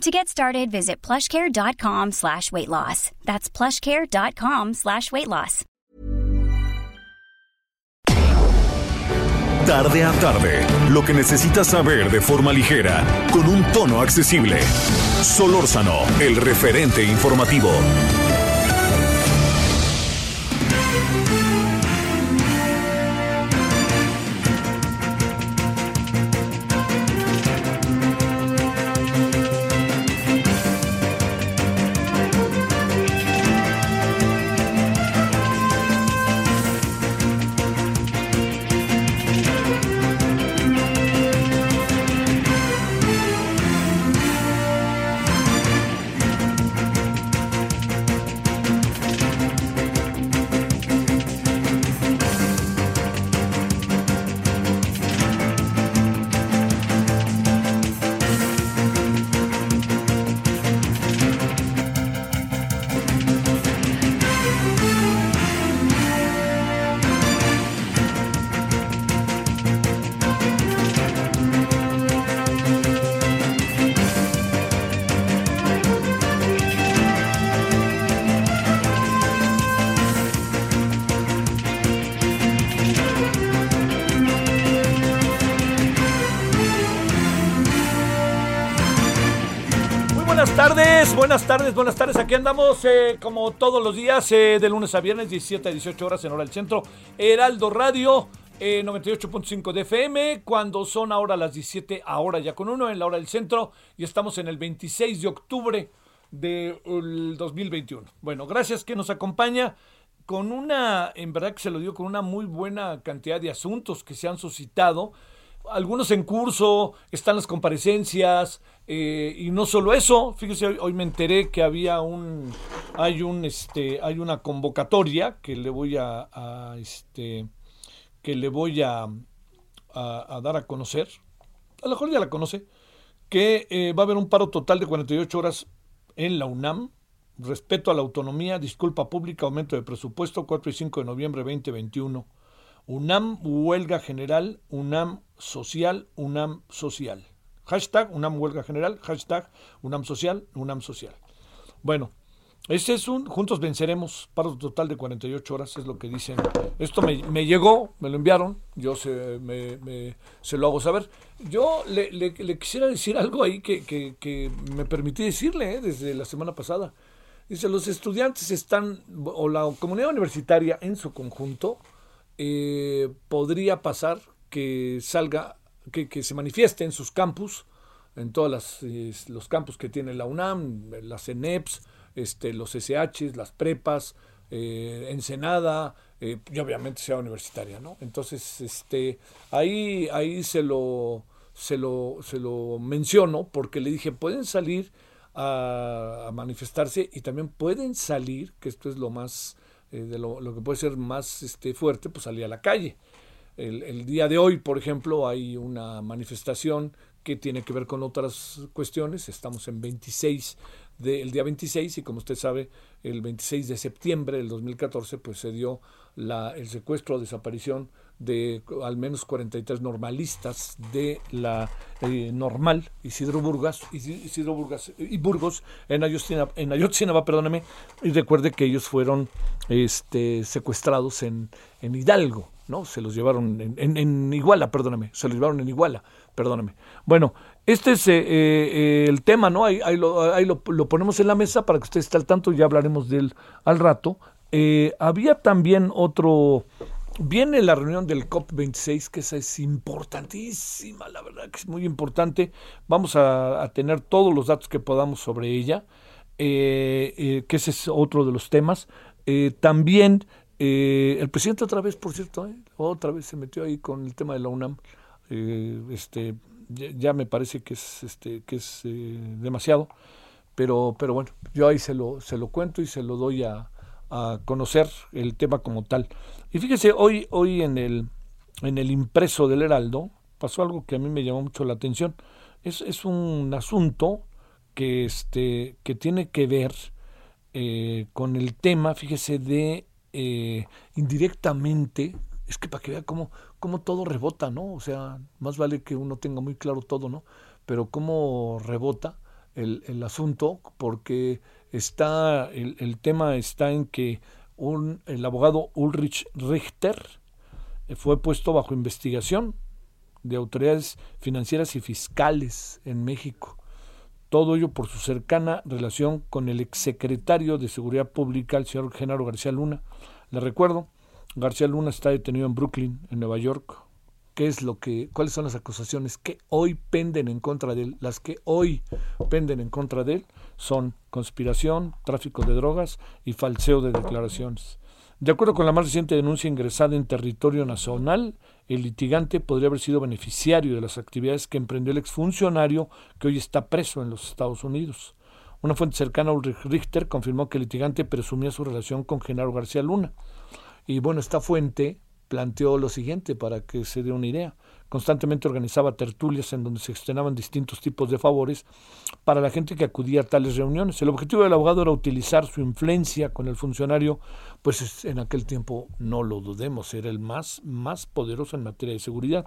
To get started, visit plushcare.com slash weight loss. That's plushcare.com slash weight loss. Tarde a tarde, lo que necesitas saber de forma ligera, con un tono accesible. Solórzano, el referente informativo. Buenas tardes, buenas tardes. Aquí andamos eh, como todos los días, eh, de lunes a viernes, 17 a 18 horas en hora del centro. Heraldo Radio, 98.5 eh, de FM, cuando son ahora las 17, ahora ya con uno en la hora del centro. Y estamos en el 26 de octubre del 2021. Bueno, gracias que nos acompaña con una, en verdad que se lo digo, con una muy buena cantidad de asuntos que se han suscitado algunos en curso, están las comparecencias, eh, y no solo eso, fíjese, hoy, me enteré que había un, hay un, este, hay una convocatoria que le voy a, este, que le voy a, a, dar a conocer, a lo mejor ya la conoce, que eh, va a haber un paro total de 48 horas en la UNAM, respeto a la autonomía, disculpa pública, aumento de presupuesto, 4 y 5 de noviembre 2021. UNAM huelga general, UNAM social, UNAM social. Hashtag UNAM huelga general, hashtag UNAM social, UNAM social. Bueno, ese es un, juntos venceremos, paro total de 48 horas, es lo que dicen. Esto me, llegó, me lo enviaron, yo se, me, se lo hago saber. Yo le, quisiera decir algo ahí que, me permití decirle eh, desde la semana pasada. Dice, los estudiantes están, o la comunidad universitaria en su conjunto, eh, podría pasar que salga, que, se manifieste en sus campus, en todos los campus que tiene la UNAM, las ENEPS, este, los SHs, las prepas, eh, Ensenada, eh, y obviamente sea universitaria, ¿no? Entonces, este, ahí, ahí se lo, se lo, se lo menciono porque le dije, pueden salir a, a manifestarse y también pueden salir, que esto es lo más eh, de lo, que puede ser más este, fuerte, pues salir a la calle. El, día de hoy, por ejemplo, hay una manifestación que tiene que ver con otras cuestiones. Estamos en 26 del día 26 y como usted sabe, el 26 de septiembre del 2014 pues se dio la, el secuestro o desaparición de al menos 43 normalistas de la eh, normal Isidro Burgas, Isidro Burgas y Burgos en Ayotzinapa, en Ayotzinapa, perdóneme, y recuerde que ellos fueron este, secuestrados en, en Hidalgo, ¿no? Se los llevaron en, Iguala, perdóneme, se los llevaron en Iguala, perdóneme. Bueno, este es eh, eh, el tema, ¿no? Ahí, ahí, lo, ahí lo, lo, ponemos en la mesa para que usted esté al tanto, ya hablaremos de él al rato. había también otro Viene la reunión del COP26, que esa es importantísima, la verdad que es muy importante. Vamos a, tener todos los datos que podamos sobre ella, eh, eh, que ese es otro de los temas. Eh, también el presidente otra vez, por cierto, otra vez se metió ahí con el tema de la UNAM. este, ya, me parece que es, este, que es demasiado, pero, pero bueno, yo ahí se lo, se lo cuento y se lo doy a, a conocer el tema como tal. Y fíjese, hoy, hoy en el, en el impreso del Heraldo pasó algo que a mí me llamó mucho la atención. Es, es un asunto que, este, que tiene que ver eh, con el tema, fíjese, de eh, indirectamente, es que para que vea cómo, cómo todo rebota, ¿no? O sea, más vale que uno tenga muy claro todo, ¿no? Pero cómo rebota el, el asunto, porque está, el, el, tema está en que un, el abogado Ulrich Richter eh, fue puesto bajo investigación de autoridades financieras y fiscales en México. Todo ello por su cercana relación con el exsecretario de Seguridad Pública, el señor Genaro García Luna. Le recuerdo, García Luna está detenido en Brooklyn, en Nueva York. ¿Qué es lo que, cuáles son las acusaciones que hoy penden en contra de él? Las que hoy penden en contra de él son conspiración, tráfico de drogas y falseo de declaraciones. De acuerdo con la más reciente denuncia ingresada en territorio nacional, el litigante podría haber sido beneficiario de las actividades que emprendió el exfuncionario que hoy está preso en los Estados Unidos. Una fuente cercana a Ulrich Richter confirmó que el litigante presumía su relación con Genaro García Luna. Y bueno, esta fuente planteó lo siguiente para que se dé una idea. Constantemente organizaba tertulias en donde se externaban distintos tipos de favores para la gente que acudía a tales reuniones. El objetivo del abogado era utilizar su influencia con el funcionario, pues en aquel tiempo, no lo dudemos, era el más, más poderoso en materia de seguridad.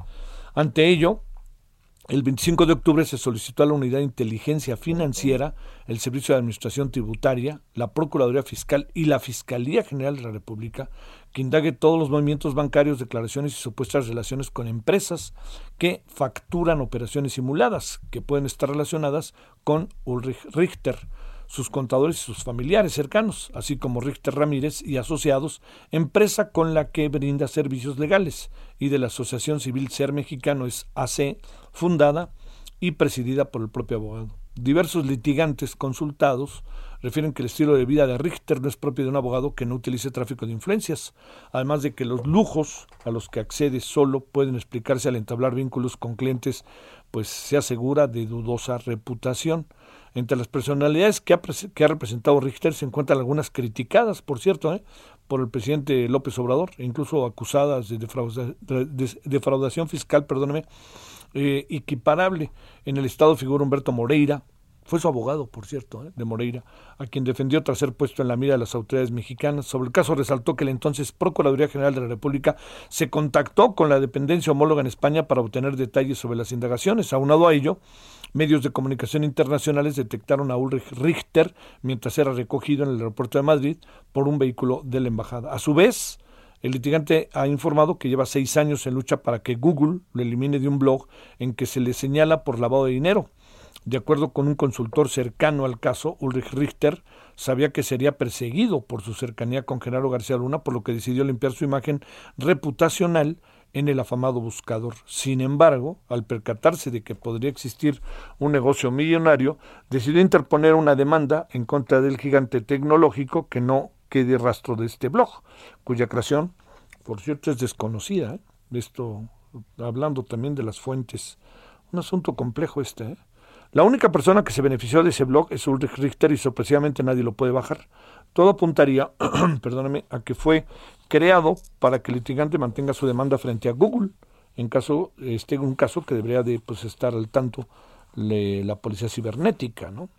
Ante ello, el 25 de octubre se solicitó a la Unidad de Inteligencia Financiera, el Servicio de Administración Tributaria, la Procuraduría Fiscal y la Fiscalía General de la República que indague todos los movimientos bancarios, declaraciones y supuestas relaciones con empresas que facturan operaciones simuladas, que pueden estar relacionadas con Ulrich Richter, sus contadores y sus familiares cercanos, así como Richter Ramírez y asociados, empresa con la que brinda servicios legales, y de la Asociación Civil Ser Mexicano es AC, fundada y presidida por el propio abogado. Diversos litigantes consultados refieren que el estilo de vida de Richter no es propio de un abogado que no utilice tráfico de influencias, además de que los lujos a los que accede solo pueden explicarse al entablar vínculos con clientes, pues se asegura de dudosa reputación. Entre las personalidades que ha, que ha representado Richter se encuentran algunas criticadas, por cierto, ¿eh? por el presidente López Obrador, incluso acusadas de, defraudación fiscal, perdóneme, eh, equiparable. En el Estado figura Humberto Moreira, fue su abogado, por cierto, ¿eh? de Moreira, a quien defendió tras ser puesto en la mira de las autoridades mexicanas. Sobre el caso resaltó que la entonces Procuraduría General de la República se contactó con la dependencia homóloga en España para obtener detalles sobre las indagaciones. Aunado a ello, medios de comunicación internacionales detectaron a Ulrich Richter mientras era recogido en el aeropuerto de Madrid por un vehículo de la embajada. A su vez, el litigante ha informado que lleva seis años en lucha para que Google lo elimine de un blog en que se le señala por lavado de dinero. De acuerdo con un consultor cercano al caso, Ulrich Richter sabía que sería perseguido por su cercanía con Genaro García Luna, por lo que decidió limpiar su imagen reputacional en el afamado buscador. Sin embargo, al percatarse de que podría existir un negocio millonario, decidió interponer una demanda en contra del gigante tecnológico que no quede rastro de este blog, cuya creación, por cierto, es desconocida. ¿eh? Esto hablando también de las fuentes. Un asunto complejo este. ¿eh? La única persona que se benefició de ese blog es Ulrich Richter y sorpresivamente nadie lo puede bajar. Todo apuntaría, perdóname, a que fue creado para que el litigante mantenga su demanda frente a Google, en caso este un caso que debería de pues, estar al tanto de la policía cibernética, ¿no?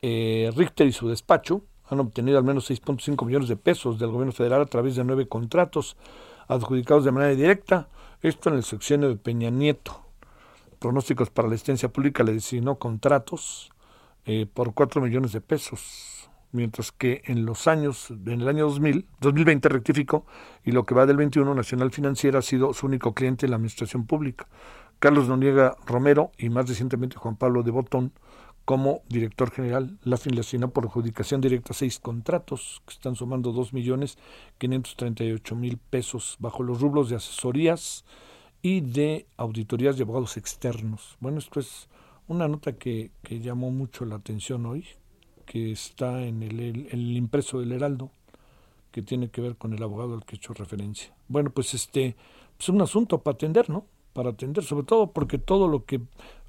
Eh, Richter y su despacho han obtenido al menos 6.5 millones de pesos del gobierno federal a través de nueve contratos adjudicados de manera directa, esto en el sexenio de Peña Nieto pronósticos para la asistencia pública le designó contratos eh, por 4 millones de pesos, mientras que en los años, en el año 2000, 2020 rectificó, y lo que va del 21, Nacional Financiera ha sido su único cliente en la administración pública. Carlos Noniega Romero y más recientemente Juan Pablo de Botón como director general. La fin le asignó por adjudicación directa seis contratos que están sumando 2 millones 538 mil pesos bajo los rublos de asesorías, y de auditorías de abogados externos. Bueno, esto es una nota que, que llamó mucho la atención hoy, que está en el, el, impreso del Heraldo, que tiene que ver con el abogado al que he hecho referencia. Bueno, pues este es un asunto para atender, ¿no? Para atender, sobre todo porque todo lo que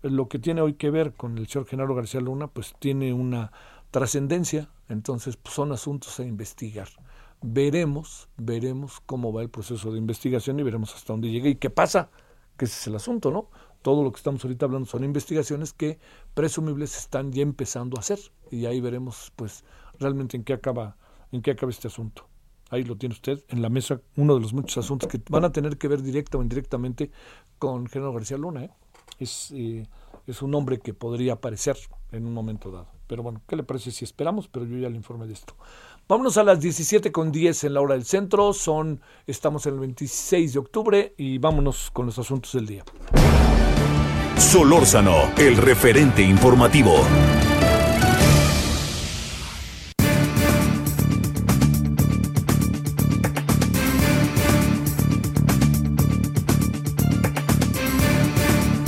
lo que tiene hoy que ver con el señor Genaro García Luna, pues tiene una trascendencia, entonces pues, son asuntos a investigar. Veremos, veremos cómo va el proceso de investigación y veremos hasta dónde llega y qué pasa, que ese es el asunto, ¿no? Todo lo que estamos ahorita hablando son investigaciones que presumibles están ya empezando a hacer y ahí veremos pues realmente en qué acaba en qué acaba este asunto. Ahí lo tiene usted en la mesa, uno de los muchos asuntos que van a tener que ver directa o indirectamente con General García Luna. ¿eh? Es, eh, es un hombre que podría aparecer en un momento dado. Pero bueno, ¿qué le parece si esperamos? Pero yo ya le informe de esto. Vámonos a las 17 con 10 en la hora del centro. Son, estamos en el 26 de octubre y vámonos con los asuntos del día. Solórzano, el referente informativo.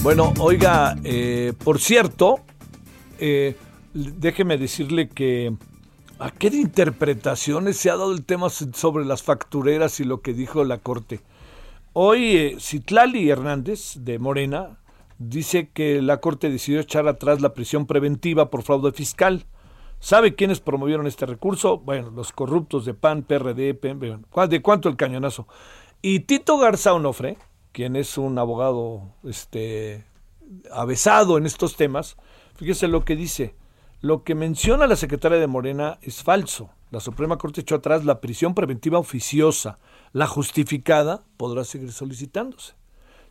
Bueno, oiga, eh, por cierto, eh, déjeme decirle que a qué interpretaciones se ha dado el tema sobre las factureras y lo que dijo la Corte. Hoy eh, Citlali Hernández de Morena dice que la Corte decidió echar atrás la prisión preventiva por fraude fiscal. ¿Sabe quiénes promovieron este recurso? Bueno, los corruptos de PAN, PRD, ¿de cuánto el cañonazo? Y Tito Garza Onofre, quien es un abogado este, avesado en estos temas, fíjese lo que dice. Lo que menciona la secretaria de Morena es falso. La Suprema Corte echó atrás la prisión preventiva oficiosa. La justificada podrá seguir solicitándose.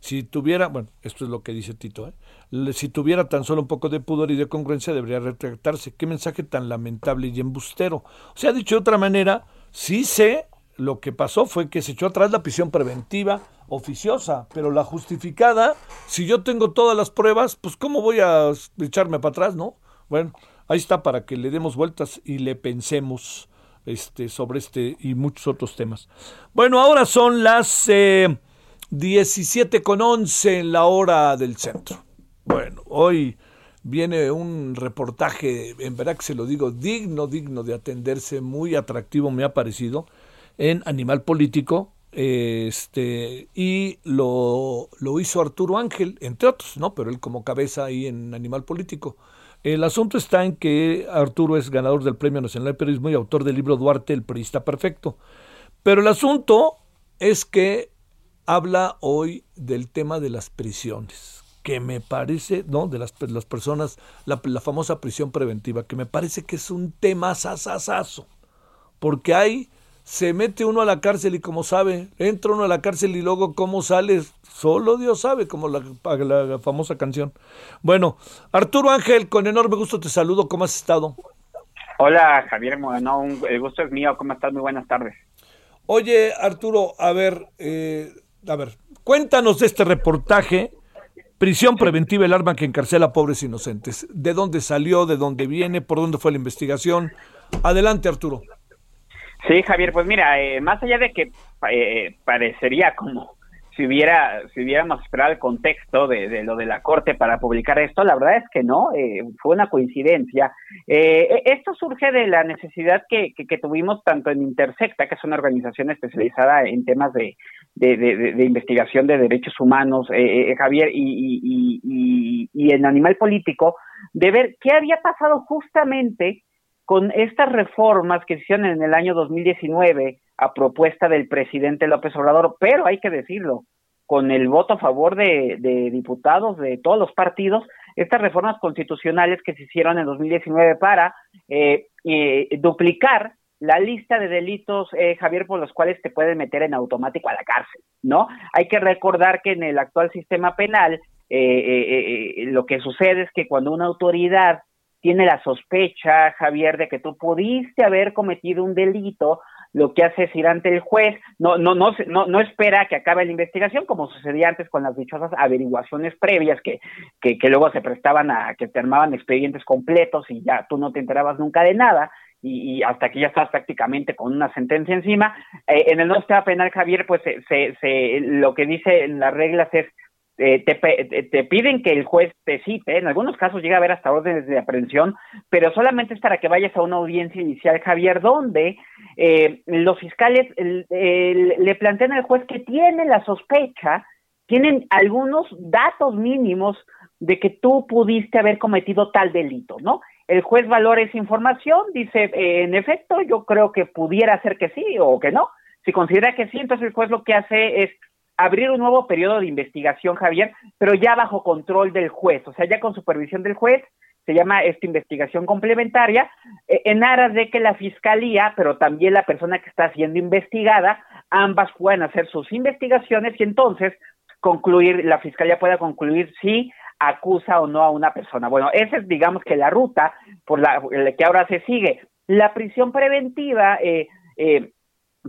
Si tuviera, bueno, esto es lo que dice Tito, ¿eh? si tuviera tan solo un poco de pudor y de congruencia debería retractarse. Qué mensaje tan lamentable y embustero. O sea, dicho de otra manera, sí sé lo que pasó fue que se echó atrás la prisión preventiva oficiosa, pero la justificada, si yo tengo todas las pruebas, pues cómo voy a echarme para atrás, ¿no? Bueno, ahí está para que le demos vueltas y le pensemos este, sobre este y muchos otros temas. Bueno, ahora son las eh, 17 con 11 en la hora del centro. Bueno, hoy viene un reportaje, en verdad que se lo digo, digno, digno de atenderse, muy atractivo me ha parecido en Animal Político, este, y lo, lo, hizo Arturo Ángel, entre otros, ¿no? Pero él como cabeza ahí en Animal Político. El asunto está en que Arturo es ganador del Premio Nacional de Periodismo y autor del libro Duarte, el periodista perfecto. Pero el asunto es que habla hoy del tema de las prisiones, que me parece, ¿no? De las, las personas, la, la, famosa prisión preventiva, que me parece que es un tema sasasazo, porque hay se mete uno a la cárcel y como sabe, entra uno a la cárcel y luego cómo sale, solo Dios sabe, como la, la, famosa canción. Bueno, Arturo Ángel, con enorme gusto te saludo, ¿cómo has estado? Hola Javier, no, el gusto es mío, ¿cómo estás? Muy buenas tardes. Oye Arturo, a ver, eh, a ver, cuéntanos de este reportaje, prisión preventiva, el arma que encarcela a pobres inocentes. ¿De dónde salió? ¿De dónde viene? ¿Por dónde fue la investigación? Adelante Arturo. Sí, Javier, pues mira, eh, más allá de que eh, parecería como si hubiera si hubiéramos esperado el contexto de, lo de la corte para publicar esto, la verdad es que no, eh, fue una coincidencia. E, esto surge de la necesidad que, que, tuvimos tanto en Intersecta, que es una organización especializada en temas de, de, investigación de derechos humanos, Javier, y, y, y, y en Animal Político, de ver qué había pasado justamente con estas reformas que hicieron en el año 2019 a propuesta del presidente López Obrador, pero hay que decirlo, con el voto a favor de, diputados de todos los partidos, estas reformas constitucionales que se hicieron en 2019 para eh, eh, duplicar la lista de delitos, eh, Javier, por los cuales te pueden meter en automático a la cárcel, ¿no? Hay que recordar que en el actual sistema penal lo que sucede es que cuando una autoridad tiene la sospecha, Javier, de que tú pudiste haber cometido un delito, lo que hace es ir ante el juez, no, no, no, no, no espera que acabe la investigación, como sucedía antes con las dichosas averiguaciones previas que, que, luego se prestaban a que te armaban expedientes completos y ya tú no te enterabas nunca de nada. Y, hasta que ya estás prácticamente con una sentencia encima. Eh, en el nuevo sistema penal, Javier, pues se, se, lo que dice en las reglas es eh, te, te, piden que el juez te cite, en algunos casos llega a haber hasta órdenes de aprehensión, pero solamente es para que vayas a una audiencia inicial, Javier, donde eh, los fiscales le plantean al juez que tiene la sospecha, tienen algunos datos mínimos de que tú pudiste haber cometido tal delito, ¿no? el juez valora esa información, dice, eh, en efecto, yo creo que pudiera ser que sí o que no. Si considera que sí, entonces el juez lo que hace es abrir un nuevo periodo de investigación, Javier, pero ya bajo control del juez, o sea, ya con supervisión del juez, se llama esta investigación complementaria, eh, en aras de que la fiscalía, pero también la persona que está siendo investigada, ambas puedan hacer sus investigaciones y entonces concluir, la fiscalía pueda concluir si acusa o no a una persona. Bueno, esa es, digamos que la ruta por la, que ahora se sigue. La prisión preventiva, eh, eh,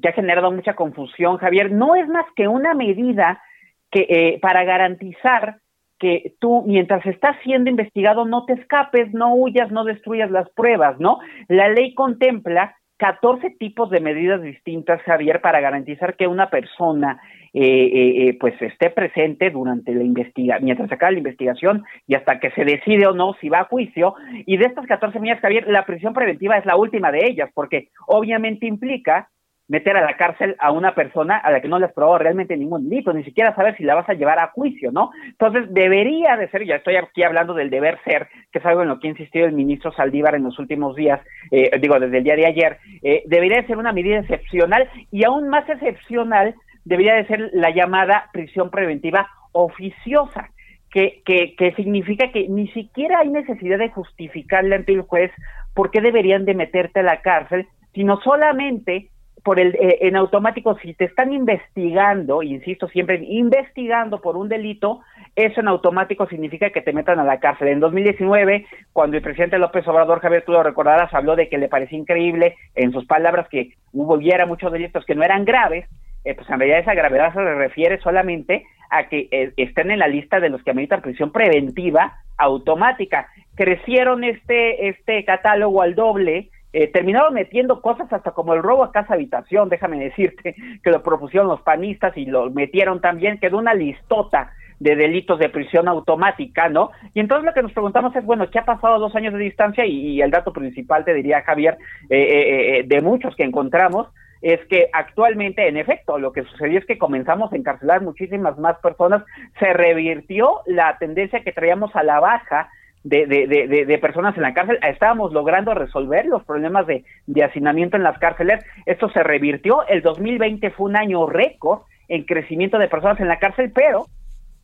que ha generado mucha confusión, Javier, no es más que una medida que eh, para garantizar que tú, mientras estás siendo investigado, no te escapes, no huyas, no destruyas las pruebas, ¿no? La ley contempla 14 tipos de medidas distintas, Javier, para garantizar que una persona eh, eh, eh, pues esté presente durante la investigación, mientras se acaba la investigación y hasta que se decide o no si va a juicio. Y de estas 14 medidas, Javier, la prisión preventiva es la última de ellas, porque obviamente implica meter a la cárcel a una persona a la que no le has probado realmente ningún delito, ni siquiera saber si la vas a llevar a juicio, ¿no? Entonces, debería de ser, ya estoy aquí hablando del deber ser, que es algo en lo que ha insistido el ministro Saldívar en los últimos días, eh, digo, desde el día de ayer, eh, debería de ser una medida excepcional y aún más excepcional debería de ser la llamada prisión preventiva oficiosa. Que, que, que significa que ni siquiera hay necesidad de justificarle ante el juez por qué deberían de meterte a la cárcel, sino solamente por el, eh, en automático, si te están investigando, insisto siempre, investigando por un delito, eso en automático significa que te metan a la cárcel. En 2019, cuando el presidente López Obrador, Javier, tú lo recordarás, habló de que le parecía increíble, en sus palabras, que hubiera muchos delitos que no eran graves, eh, pues en realidad esa gravedad se refiere solamente a que eh, estén en la lista de los que ameritan prisión preventiva automática. Crecieron este, este catálogo al doble, eh, terminaron metiendo cosas hasta como el robo a casa habitación, déjame decirte, que lo propusieron los panistas y lo metieron también, quedó una listota de delitos de prisión automática, ¿no? Y entonces lo que nos preguntamos es, bueno, ¿qué ha pasado dos años de distancia? Y, el dato principal, te diría Javier, eh, eh, de muchos que encontramos, es que actualmente, en efecto, lo que sucedió es que comenzamos a encarcelar muchísimas más personas, se revirtió la tendencia que traíamos a la baja de, de, de, personas en la cárcel, estábamos logrando resolver los problemas de, de hacinamiento en las cárceles. Esto se revirtió. El 2020 fue un año récord en crecimiento de personas en la cárcel, pero,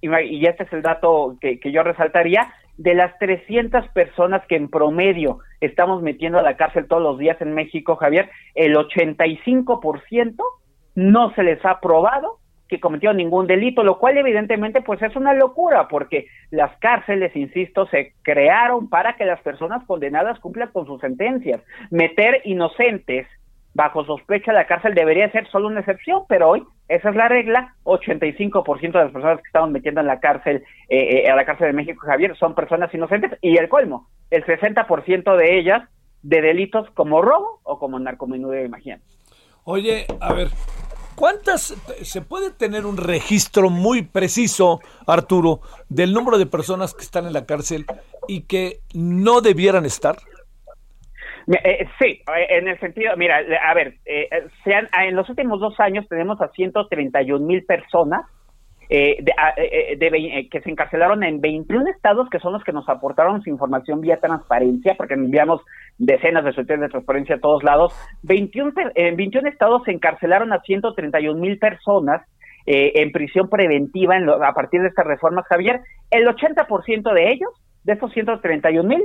y, este es el dato que, que yo resaltaría, de las 300 personas que en promedio estamos metiendo a la cárcel todos los días en México, Javier, el 85% no se les ha probado que cometió ningún delito, lo cual evidentemente pues es una locura porque las cárceles, insisto, se crearon para que las personas condenadas cumplan con sus sentencias. Meter inocentes bajo sospecha a la cárcel debería ser solo una excepción, pero hoy esa es la regla. 85% de las personas que estamos metiendo en la cárcel, eh, eh, a la cárcel de México, Javier, son personas inocentes y el colmo, el 60% de ellas de delitos como robo o como narcomenudeo, imagínate. Oye, a ver, ¿Cuántas se puede tener un registro muy preciso, Arturo, del número de personas que están en la cárcel y que no debieran estar? Eh, sí, eh, en el sentido, mira, a ver, eh, sean, en los últimos dos años tenemos a 131 mil personas eh, eh, eh, que se encarcelaron en 21 estados que son los que nos aportaron su información vía transparencia, porque enviamos decenas de solicitudes de transparencia a todos lados. 21, en 21 estados se encarcelaron a 131 mil personas en prisión preventiva a partir de estas reformas, Javier. El 80% de ellos, de esos 131 mil,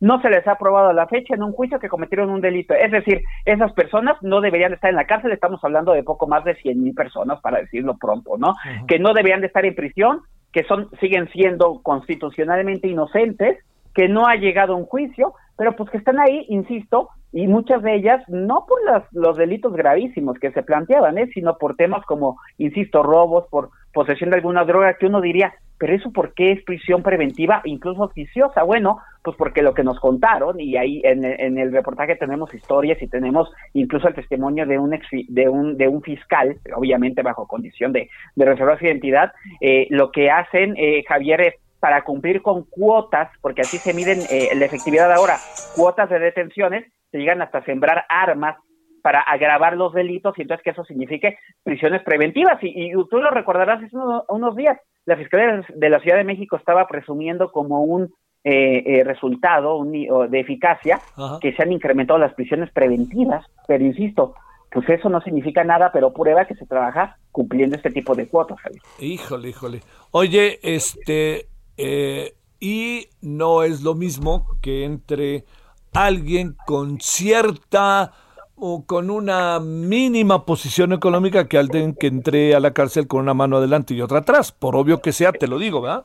no se les ha aprobado a la fecha en un juicio que cometieron un delito. Es decir, esas personas no deberían estar en la cárcel, estamos hablando de poco más de 100 mil personas, para decirlo pronto, ¿no? Que no deberían de estar en prisión, que son siguen siendo constitucionalmente inocentes, que no ha llegado un juicio, pero pues que están ahí, insisto, y muchas de ellas no por los delitos gravísimos que se planteaban, ¿eh? sino por temas como, insisto, robos, por posesión de alguna droga, que uno diría, pero eso por qué es prisión preventiva, incluso oficiosa. Bueno, pues porque lo que nos contaron, y ahí en, el reportaje tenemos historias y tenemos incluso el testimonio de un, de un, de un fiscal, obviamente bajo condición de, de reservar su identidad, eh, lo que hacen, eh, Javier, es para cumplir con cuotas, porque así se miden eh, la efectividad ahora, cuotas de detenciones, se llegan hasta sembrar armas para agravar los delitos y entonces que eso signifique prisiones preventivas. Y, tú lo recordarás hace unos, días, la Fiscalía de la Ciudad de México estaba presumiendo como un eh, resultado de eficacia que se han incrementado las prisiones preventivas, pero insisto, pues eso no significa nada, pero prueba que se trabaja cumpliendo este tipo de cuotas. Híjole, híjole. Oye, este, eh, y no es lo mismo que entre alguien con cierta o con una mínima posición económica que alguien que entre a la cárcel con una mano adelante y otra atrás, por obvio que sea, te lo digo, ¿verdad?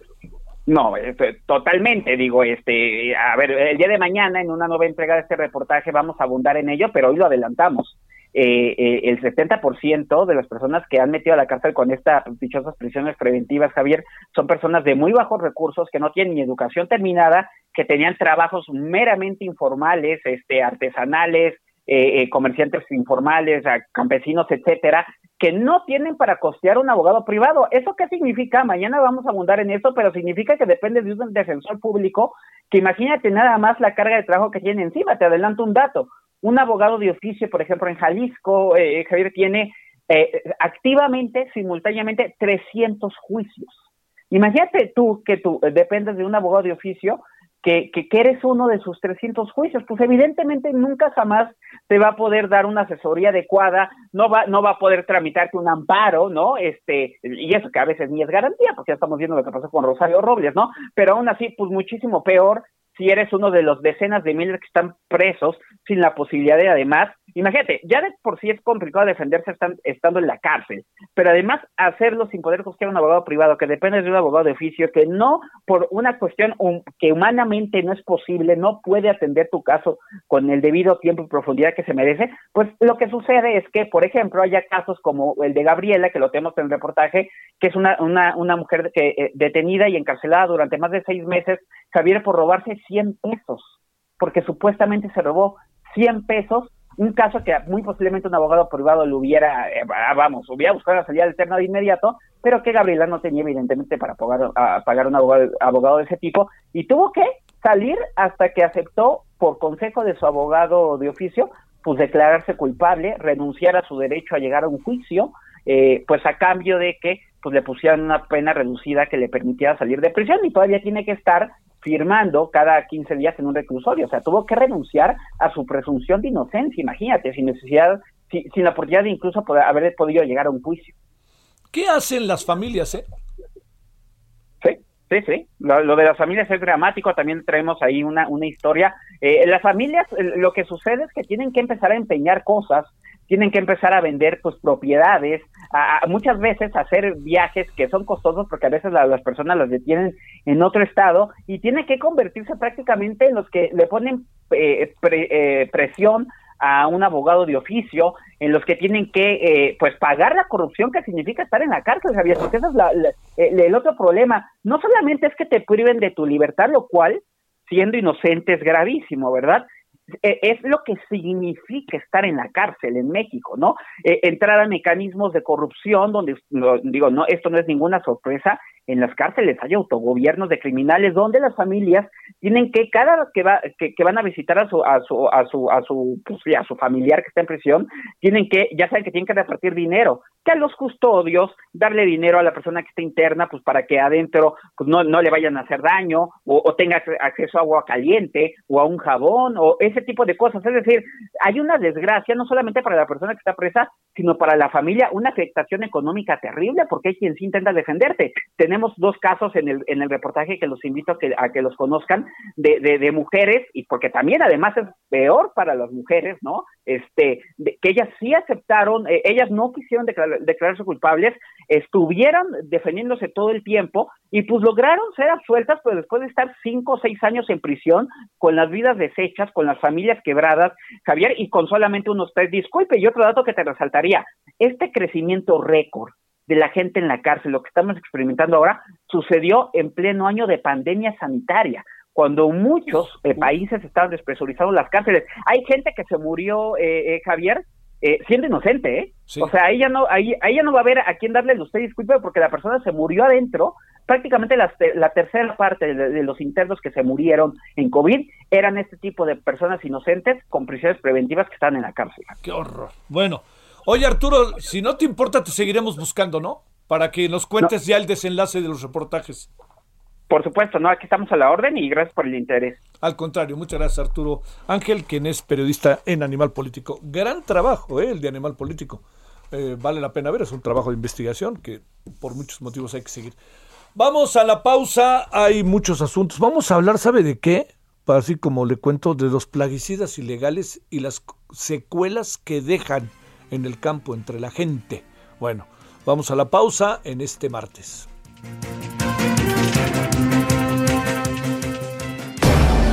No, este, totalmente, digo, este, a ver, el día de mañana en una nueva entrega de este reportaje vamos a abundar en ello, pero hoy lo adelantamos. Eh, eh, el 70% de las personas que han metido a la cárcel con estas dichosas prisiones preventivas, Javier, son personas de muy bajos recursos, que no tienen ni educación terminada, que tenían trabajos meramente informales, este, artesanales, eh, comerciantes informales, campesinos, etcétera, que no tienen para costear un abogado privado. ¿Eso qué significa? Mañana vamos a abundar en eso, pero significa que depende de un defensor público que imagínate nada más la carga de trabajo que tiene encima. Te adelanto un dato un abogado de oficio, por ejemplo, en Jalisco, eh, Javier, tiene eh, activamente, simultáneamente, 300 juicios. Imagínate tú que tú dependes de un abogado de oficio que, que, eres uno de sus 300 juicios, pues evidentemente nunca jamás te va a poder dar una asesoría adecuada, no va, no va a poder tramitarte un amparo, ¿no? Este, y eso que a veces ni es garantía, porque ya estamos viendo lo que pasó con Rosario Robles, ¿no? Pero aún así, pues muchísimo peor si eres uno de los decenas de miles que están presos sin la posibilidad de además, imagínate, ya de por sí es complicado defenderse estando en la cárcel, pero además hacerlo sin poder costear un abogado privado que depende de un abogado de oficio que no por una cuestión que humanamente no es posible, no puede atender tu caso con el debido tiempo y profundidad que se merece, pues lo que sucede es que, por ejemplo, haya casos como el de Gabriela, que lo tenemos en el reportaje, que es una, una, una mujer que, eh, detenida y encarcelada durante más de seis meses, Javier, por robarse 100 pesos, porque supuestamente se robó 100 pesos, un caso que muy posiblemente un abogado privado lo hubiera, eh, ah, vamos, hubiera buscado la salida alterna de inmediato, pero que Gabriela no tenía evidentemente para pagar, pagar un abogado, abogado de ese tipo y tuvo que salir hasta que aceptó por consejo de su abogado de oficio pues declararse culpable, renunciar a su derecho a llegar a un juicio, eh, pues a cambio de que pues le pusieran una pena reducida que le permitiera salir de prisión y todavía tiene que estar firmando cada 15 días en un reclusorio. O sea, tuvo que renunciar a su presunción de inocencia, imagínate, sin necesidad, sin, la oportunidad de incluso poder, haber podido llegar a un juicio. ¿Qué hacen las familias, eh? Sí, sí, sí. Lo, de las familias es dramático. También traemos ahí una, una historia. Eh, las familias, lo que sucede es que tienen que empezar a empeñar cosas tienen que empezar a vender pues propiedades, a, muchas veces hacer viajes que son costosos porque a veces las personas las detienen en otro estado y tienen que convertirse prácticamente en los que le ponen eh, eh, presión a un abogado de oficio, en los que tienen que eh, pues pagar la corrupción que significa estar en la cárcel, Javier, porque ese es el otro problema. No solamente es que te priven de tu libertad, lo cual, siendo inocente, es gravísimo, ¿verdad? E, es lo que significa estar en la cárcel en México, ¿no? E, entrar a mecanismos de corrupción donde, digo, no, esto no es ninguna sorpresa, en las cárceles hay autogobiernos de criminales donde las familias tienen que cada que va que, van a visitar a su a su a su a su pues, a su familiar que está en prisión tienen que ya saben que tienen que repartir dinero que a los custodios darle dinero a la persona que está interna pues para que adentro pues no, no le vayan a hacer daño o, tenga acceso a agua caliente o a un jabón o ese tipo de cosas. Es decir hay una desgracia no solamente para la persona que está presa sino para la familia una afectación económica terrible porque hay quien sí intenta defenderte tenemos dos casos en el, en el reportaje que los invito a que, a que los conozcan de, de, mujeres y porque también además es peor para las mujeres, ¿no? Este, que ellas sí aceptaron, eh, ellas no quisieron declararse culpables, estuvieron defendiéndose todo el tiempo y pues lograron ser absueltas, pues después de estar cinco o seis años en prisión, con las vidas deshechas, con las familias quebradas, Javier, y con solamente unos tres. Disculpe, y otro dato que te resaltaría, este crecimiento récord de la gente en la cárcel, lo que estamos experimentando ahora, sucedió en pleno año de pandemia sanitaria, cuando muchos eh, países estaban despresurizando las cárceles. Hay gente que se murió, eh, eh, Javier, siendo inocente, ¿eh? O sea, ahí ya, no, ahí, ahí ya no va a haber a quién darle usted disculpe porque la persona se murió adentro. Prácticamente la, la tercera parte de, de, los internos que se murieron en COVID eran este tipo de personas inocentes con prisiones preventivas que están en la cárcel. ¡Qué horror! Bueno, Oye, Arturo, si no te importa, te seguiremos buscando, ¿no? Para que nos cuentes ya el desenlace de los reportajes. Por supuesto, no, aquí estamos a la orden y gracias por el interés. Al contrario, muchas gracias Arturo Ángel, quien es periodista en Animal Político. Gran trabajo, ¿eh? el de Animal Político. Eh, vale la pena ver, es un trabajo de investigación que por muchos motivos hay que seguir. Vamos a la pausa, hay muchos asuntos. Vamos a hablar, ¿sabe de qué? Así como le cuento, de los plaguicidas ilegales y las secuelas que dejan en el campo entre la gente. Bueno, vamos a la pausa en este martes.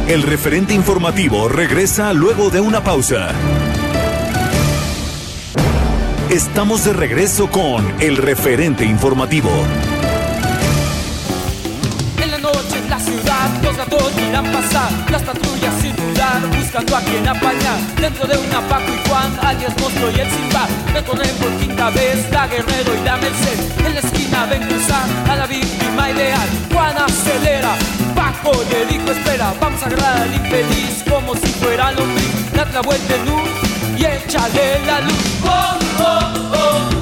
El referente informativo regresa luego de una pausa. Estamos de regreso con el referente informativo. En la noche en la ciudad los gatos miran pasar Las patrullas buscando a quien apañar. Dentro de una Paco y Juan, alias Monstruo y el Simba. Recorren por quinta vez la Guerrero y la Merced. En la esquina ven cruzar a la víctima ideal. Juan acelera, Paco le dijo espera. Vamos a agarrar al infeliz como si fuera lombriz Date la vuelta en luz y échale la luz. Oh, oh. Oh,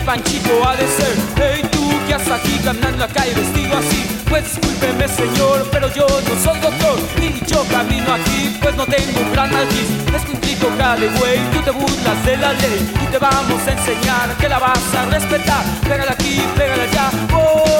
y Panchito ha de ser. Hey tú, ¿qué haces aquí caminando la calle vestido así? Pues discúlpeme señor, pero yo no soy doctor. Y yo camino aquí, pues no tengo un gran Es que un chico güey, tú te burlas de la ley. Y te vamos a enseñar que la vas a respetar. Pégale aquí, pégale allá, oh,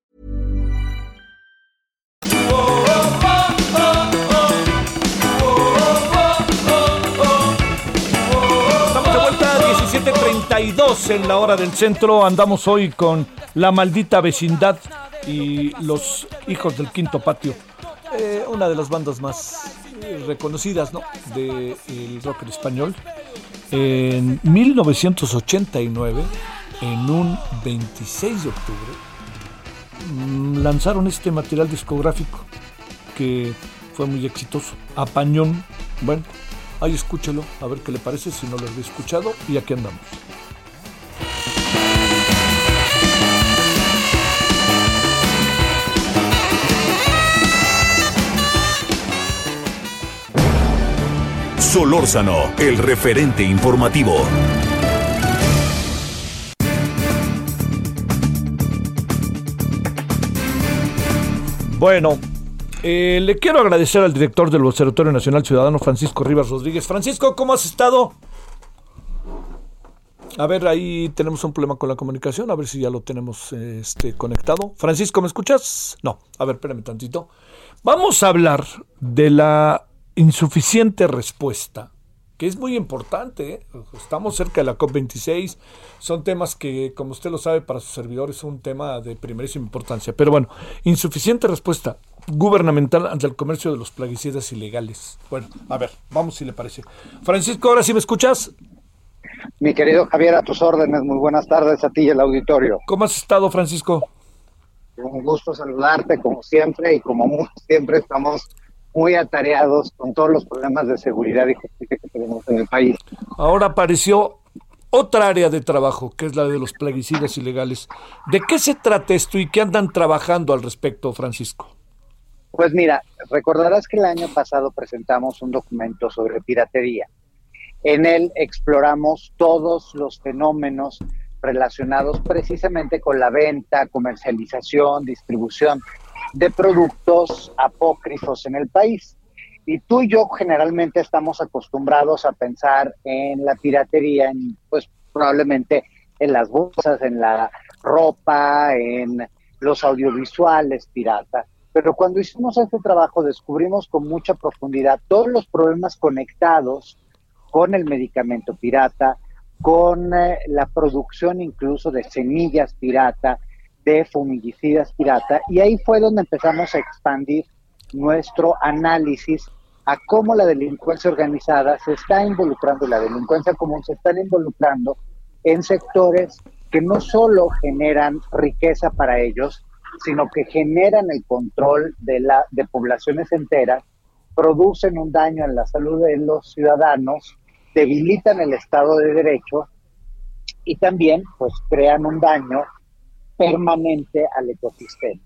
32 en la hora del centro. Andamos hoy con La Maldita Vecindad y Los Hijos del Quinto Patio. Eh, una de las bandas más reconocidas ¿no? del de rock español. En 1989, en un 26 de octubre, mm, lanzaron este material discográfico que fue muy exitoso. Apañón, bueno, ahí escúchelo, a ver qué le parece si no lo había escuchado. Y aquí andamos. Solórzano, el referente informativo. Bueno, eh, le quiero agradecer al director del Observatorio Nacional Ciudadano, Francisco Rivas Rodríguez. Francisco, ¿cómo has estado? A ver, ahí tenemos un problema con la comunicación, a ver si ya lo tenemos este, conectado. Francisco, ¿me escuchas? No, a ver, espérame tantito. Vamos a hablar de la insuficiente respuesta, que es muy importante. ¿eh? Estamos cerca de la COP26, son temas que, como usted lo sabe, para sus servidores es un tema de primerísima importancia. Pero bueno, insuficiente respuesta gubernamental ante el comercio de los plaguicidas ilegales. Bueno, a ver, vamos si le parece. Francisco, ahora sí me escuchas. Mi querido Javier, a tus órdenes, muy buenas tardes a ti y al auditorio. ¿Cómo has estado, Francisco? Un gusto saludarte como siempre y como siempre estamos muy atareados con todos los problemas de seguridad y justicia que tenemos en el país. Ahora apareció otra área de trabajo, que es la de los plaguicidas ilegales. ¿De qué se trata esto y qué andan trabajando al respecto, Francisco? Pues mira, recordarás que el año pasado presentamos un documento sobre piratería. En él exploramos todos los fenómenos relacionados precisamente con la venta, comercialización, distribución de productos apócrifos en el país. Y tú y yo generalmente estamos acostumbrados a pensar en la piratería, en, pues probablemente en las bolsas, en la ropa, en los audiovisuales pirata. Pero cuando hicimos este trabajo descubrimos con mucha profundidad todos los problemas conectados con el medicamento pirata, con eh, la producción incluso de semillas pirata, de fumigicidas pirata, y ahí fue donde empezamos a expandir nuestro análisis a cómo la delincuencia organizada se está involucrando, la delincuencia común se está involucrando en sectores que no solo generan riqueza para ellos, sino que generan el control de, la, de poblaciones enteras, producen un daño en la salud de los ciudadanos, debilitan el Estado de Derecho y también pues crean un daño permanente al ecosistema.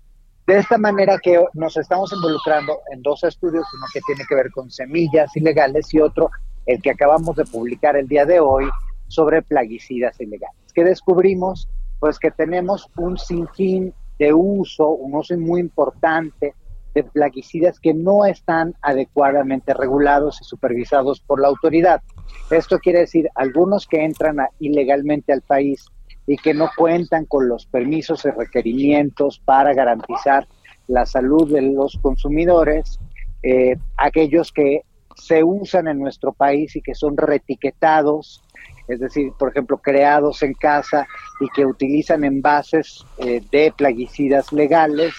De esta manera que nos estamos involucrando en dos estudios, uno que tiene que ver con semillas ilegales y otro, el que acabamos de publicar el día de hoy, sobre plaguicidas ilegales. Que descubrimos? Pues que tenemos un sinfín de uso, un uso muy importante de plaguicidas que no están adecuadamente regulados y supervisados por la autoridad. Esto quiere decir algunos que entran ilegalmente al país y que no cuentan con los permisos y requerimientos para garantizar la salud de los consumidores, eh, aquellos que se usan en nuestro país y que son retiquetados, es decir, por ejemplo, creados en casa y que utilizan envases eh, de plaguicidas legales,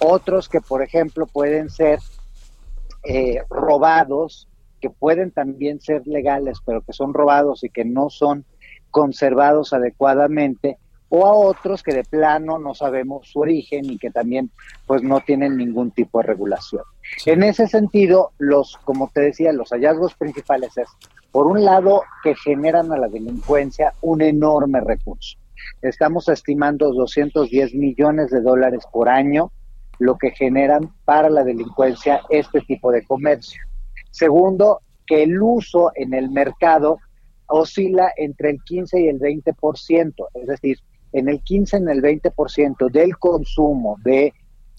otros que, por ejemplo, pueden ser eh, robados, que pueden también ser legales, pero que son robados y que no son conservados adecuadamente o a otros que de plano no sabemos su origen y que también pues no tienen ningún tipo de regulación. En ese sentido, los como te decía, los hallazgos principales es por un lado que generan a la delincuencia un enorme recurso. Estamos estimando 210 millones de dólares por año lo que generan para la delincuencia este tipo de comercio. Segundo, que el uso en el mercado oscila entre el 15 y el 20%, es decir, en el 15 en el 20% del consumo de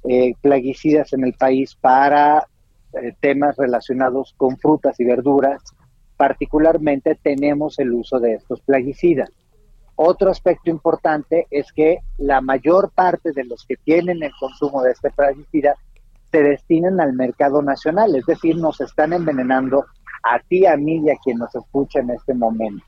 eh, plaguicidas en el país para eh, temas relacionados con frutas y verduras, particularmente tenemos el uso de estos plaguicidas. Otro aspecto importante es que la mayor parte de los que tienen el consumo de este plaguicida se destinan al mercado nacional, es decir, nos están envenenando a ti, a mí y a quien nos escucha en este momento.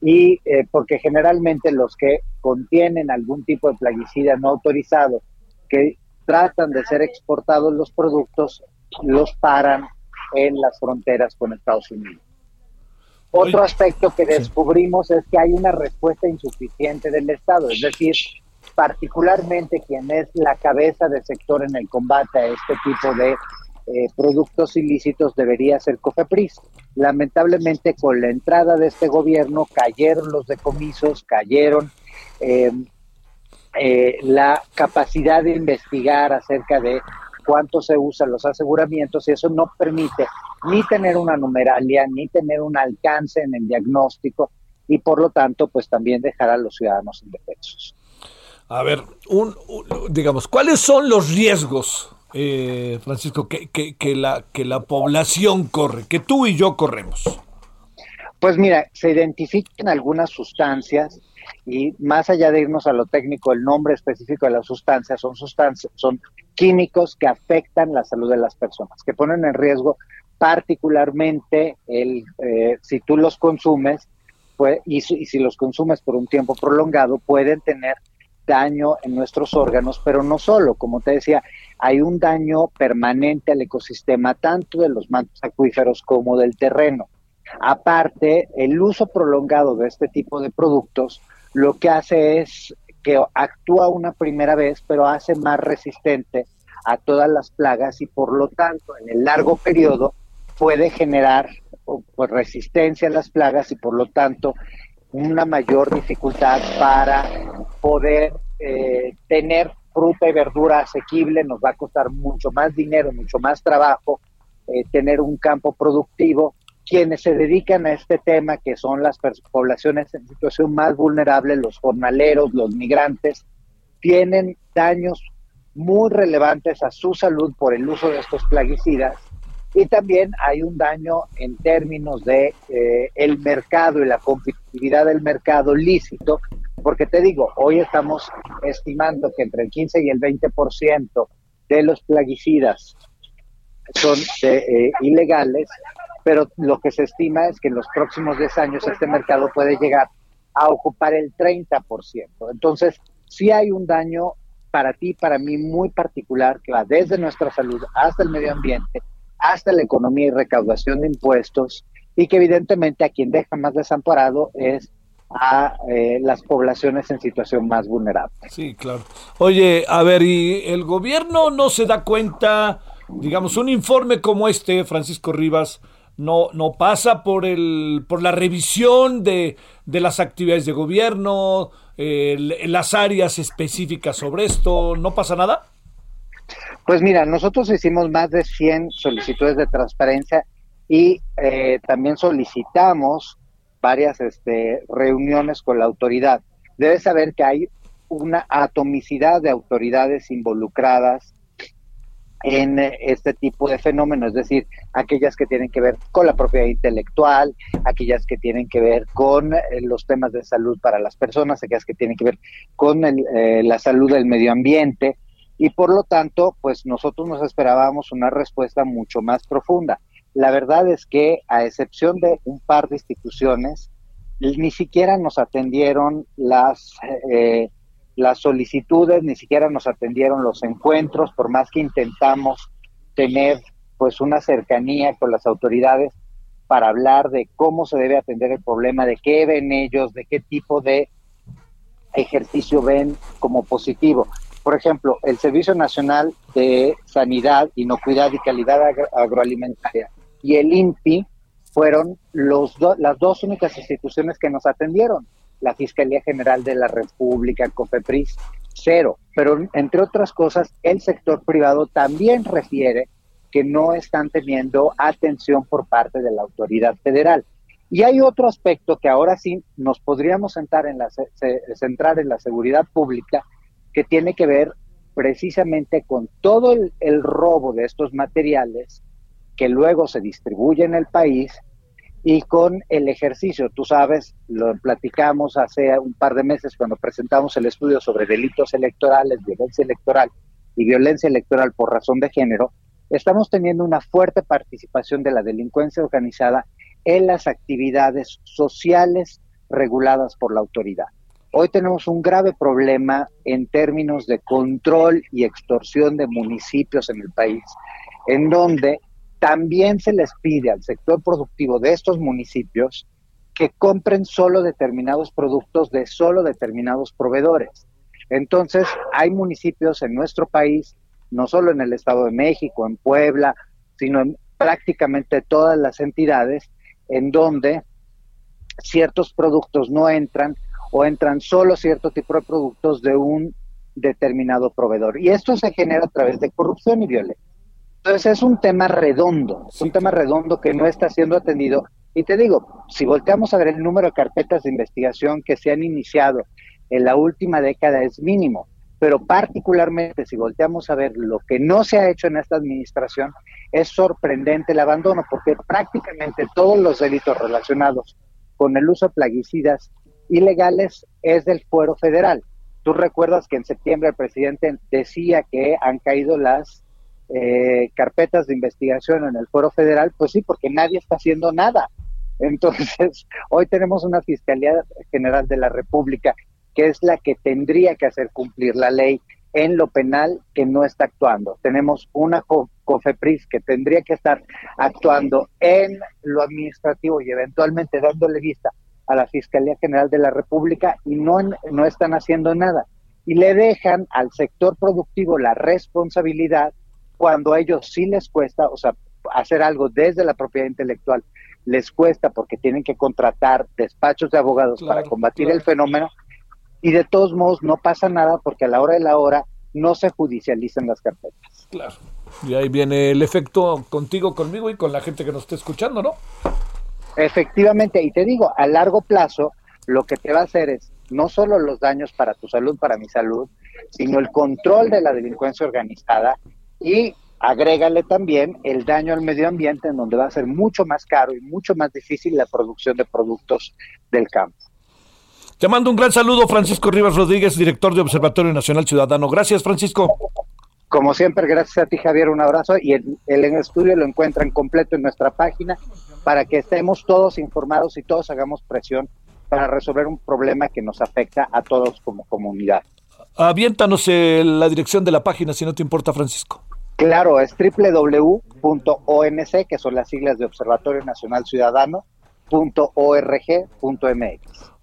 Y eh, porque generalmente los que contienen algún tipo de plaguicida no autorizado, que tratan de ser exportados los productos, los paran en las fronteras con Estados Unidos. Otro aspecto que descubrimos es que hay una respuesta insuficiente del Estado, es decir, particularmente quien es la cabeza del sector en el combate a este tipo de eh, productos ilícitos debería ser COFEPRIS. Lamentablemente con la entrada de este gobierno cayeron los decomisos, cayeron em, eh, la capacidad de investigar acerca de cuánto se usan los aseguramientos y eso no permite ni tener una numeralia, ni tener un alcance en el diagnóstico y por lo tanto pues también dejar a los ciudadanos indefensos. A ver, un, digamos, ¿cuáles son los riesgos eh, Francisco, que, que, la, que la población corre, que tú y yo corremos? Pues mira, se identifican algunas sustancias y más allá de irnos a lo técnico, el nombre específico de las sustancias son sustancias, son químicos que afectan la salud de las personas, que ponen en riesgo particularmente el eh, si tú los consumes pues, y si los consumes por un tiempo prolongado pueden tener daño en nuestros órganos, pero no solo, como te decía, hay un daño permanente al ecosistema, tanto de los mantos acuíferos como del terreno. Aparte, el uso prolongado de este tipo de productos lo que hace es que actúa una primera vez, pero hace más resistente a todas las plagas y por lo tanto en el largo periodo puede generar pues, resistencia a las plagas y por lo tanto una mayor dificultad para poder eh, tener fruta y verdura asequible, nos va a costar mucho más dinero, mucho más trabajo eh, tener un campo productivo. Quienes se dedican a este tema, que son las poblaciones en situación más vulnerable, los jornaleros, los migrantes, tienen daños muy relevantes a su salud por el uso de estos plaguicidas y también hay un daño en términos de eh, el mercado y la competitividad del mercado lícito, porque te digo, hoy estamos estimando que entre el 15 y el 20% de los plaguicidas son eh, ilegales, pero lo que se estima es que en los próximos 10 años este mercado puede llegar a ocupar el 30%. Entonces, sí hay un daño para ti, para mí, muy particular, que va desde nuestra salud hasta el medio ambiente hasta la economía y recaudación de impuestos y que evidentemente a quien deja más desamparado es a eh, las poblaciones en situación más vulnerable. Sí, claro. Oye, a ver, ¿y el gobierno no se da cuenta, digamos, un informe como este, Francisco Rivas, no, no pasa por, el, por la revisión de, de las actividades de gobierno, las áreas específicas sobre esto, ¿no pasa nada? Pues mira, nosotros hicimos más de 100 solicitudes de transparencia y eh, también solicitamos varias este, reuniones con la autoridad. Debes saber que hay una atomicidad de autoridades involucradas en eh, este tipo de fenómenos, es decir, aquellas que tienen que ver con la propiedad intelectual, aquellas que tienen que ver con eh, los temas de salud para las personas, aquellas que tienen que ver con la salud del medio ambiente, y por lo tanto, pues nosotros nos esperábamos una respuesta mucho más profunda. La verdad es que, a excepción de un par de instituciones, ni siquiera nos atendieron las, eh, las solicitudes, ni siquiera nos atendieron los encuentros, por más que intentamos tener pues una cercanía con las autoridades para hablar de cómo se debe atender el problema, de qué ven ellos, de qué tipo de ejercicio ven como positivo. Por ejemplo, el Servicio Nacional de Sanidad, Inocuidad y Calidad Agroalimentaria y el INPI fueron los las dos únicas instituciones que nos atendieron. La Fiscalía General de la República, COFEPRIS, cero. Pero entre otras cosas, el sector privado también refiere que no están teniendo atención por parte de la autoridad federal. Y hay otro aspecto que ahora sí nos podríamos sentar en la, centrar en la seguridad pública que tiene que ver precisamente con todo el, robo de estos materiales que luego se distribuye en el país y con el ejercicio. Tú sabes, lo platicamos hace un par de meses cuando presentamos el estudio sobre delitos electorales, violencia electoral y violencia electoral por razón de género, estamos teniendo una fuerte participación de la delincuencia organizada en las actividades sociales reguladas por la autoridad. Hoy tenemos un grave problema en términos de control y extorsión de municipios en el país, en donde también se les pide al sector productivo de estos municipios que compren solo determinados productos de solo determinados proveedores. Entonces, hay municipios en nuestro país, no solo en el Estado de México, en Puebla, sino en prácticamente todas las entidades, en donde ciertos productos no entran o entran solo cierto tipo de productos de un determinado proveedor. Y esto se genera a través de corrupción y violencia. Entonces es un tema redondo, es un tema redondo que no está siendo atendido. Y te digo, si volteamos a ver el número de carpetas de investigación que se han iniciado en la última década es mínimo, pero particularmente si volteamos a ver lo que no se ha hecho en esta administración, es sorprendente el abandono, porque prácticamente todos los delitos relacionados con el uso de plaguicidas ilegales es del fuero federal. Tú recuerdas que en septiembre el presidente decía que han caído las eh, carpetas de investigación en el fuero federal, pues sí, porque nadie está haciendo nada. Entonces, hoy tenemos una Fiscalía General de la República que es la que tendría que hacer cumplir la ley en lo penal que no está actuando. Tenemos una COFEPRIS que tendría que estar actuando en lo administrativo y eventualmente dándole vista a la Fiscalía General de la República y no, no están haciendo nada. Y le dejan al sector productivo la responsabilidad cuando a ellos sí les cuesta, o sea, hacer algo desde la propiedad intelectual les cuesta porque tienen que contratar despachos de abogados para combatir el fenómeno y de todos modos no pasa nada porque a la hora de la hora no se judicializan las carpetas. Claro. Y ahí viene el efecto contigo, conmigo y con la gente que nos está escuchando, ¿no? Efectivamente, y te digo, a largo plazo lo que te va a hacer es no solo los daños para tu salud, para mi salud, sino el control de la delincuencia organizada y agrégale también el daño al medio ambiente en donde va a ser mucho más caro y mucho más difícil la producción de productos del campo. Te mando un gran saludo, Francisco Rivas Rodríguez, director de Observatorio Nacional Ciudadano. Gracias, Francisco. Como siempre, gracias a ti, Javier, un abrazo. Y el, el estudio lo encuentran completo en nuestra página para que estemos todos informados y todos hagamos presión para resolver un problema que nos afecta a todos como comunidad. Aviéntanos eh, la dirección de la página, si no te importa, Francisco. Claro, es www.onc, que son las siglas de Observatorio Nacional Ciudadano, .org.mx.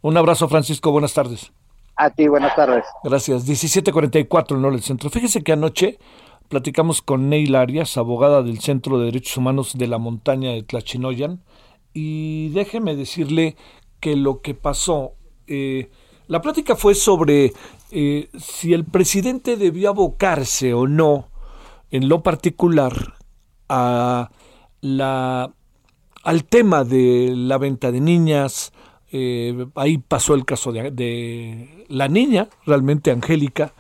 Un abrazo, Francisco. Buenas tardes. A ti, buenas tardes. Gracias. 1744 en el centro. Fíjese que anoche platicamos con Neil Arias, abogada del Centro de Derechos Humanos de la Montaña de Tlachinoyan, y déjeme decirle que lo que pasó, eh, la plática fue sobre eh, si el presidente debió abocarse o no, en lo particular, a la, al tema de la venta de niñas. Eh, ahí pasó el caso de, de la niña, realmente Angélica,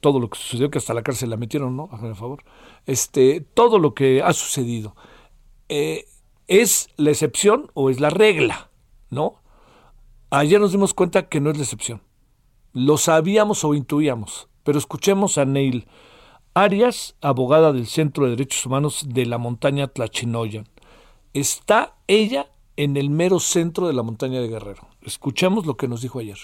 todo lo que sucedió, que hasta la cárcel la metieron, ¿no? A favor. Este, todo lo que ha sucedido. ¿Es la excepción o es la regla? ¿No? Ayer nos dimos cuenta que no es la excepción. Lo sabíamos o intuíamos, pero escuchemos a Neil Arias, abogada del Centro de Derechos Humanos de la montaña Tlachinoyan. Está ella en el mero centro de la montaña de Guerrero. Escuchemos lo que nos dijo ayer.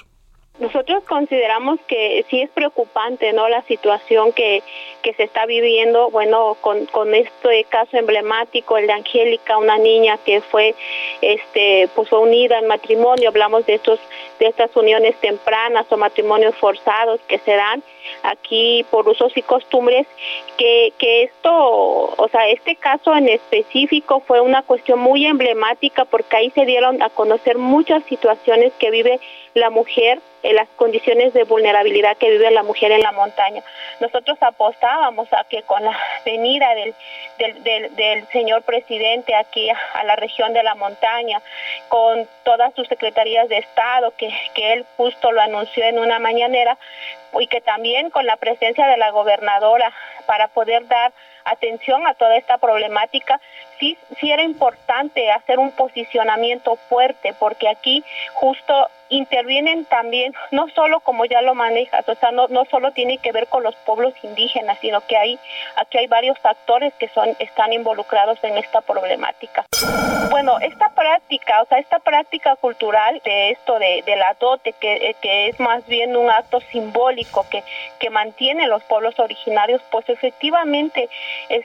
Nosotros consideramos que sí es preocupante, ¿no? La situación que, que se está viviendo, bueno, con, con este caso emblemático, el de Angélica, una niña que fue, este, pues unida en matrimonio, hablamos de estos, de estas uniones tempranas o matrimonios forzados que se dan aquí por usos y costumbres, que, que esto, o sea, este caso en específico fue una cuestión muy emblemática porque ahí se dieron a conocer muchas situaciones que vive la mujer, en las condiciones de vulnerabilidad que vive la mujer en la montaña. Nosotros apostábamos a que con la venida del, del, del, señor presidente aquí a la región de la montaña, con todas sus secretarías de Estado, que, que él justo lo anunció en una mañanera, y que también con la presencia de la gobernadora para poder dar atención a toda esta problemática, sí, sí era importante hacer un posicionamiento fuerte, porque aquí justo intervienen también, no solo como ya lo manejas, o sea, no, no solo tiene que ver con los pueblos indígenas, sino que hay, aquí hay varios factores que son, están involucrados en esta problemática. Bueno, esta práctica, o sea, esta práctica cultural de esto de, de la dote, que, que es más bien un acto simbólico que, que mantiene los pueblos originarios, pues efectivamente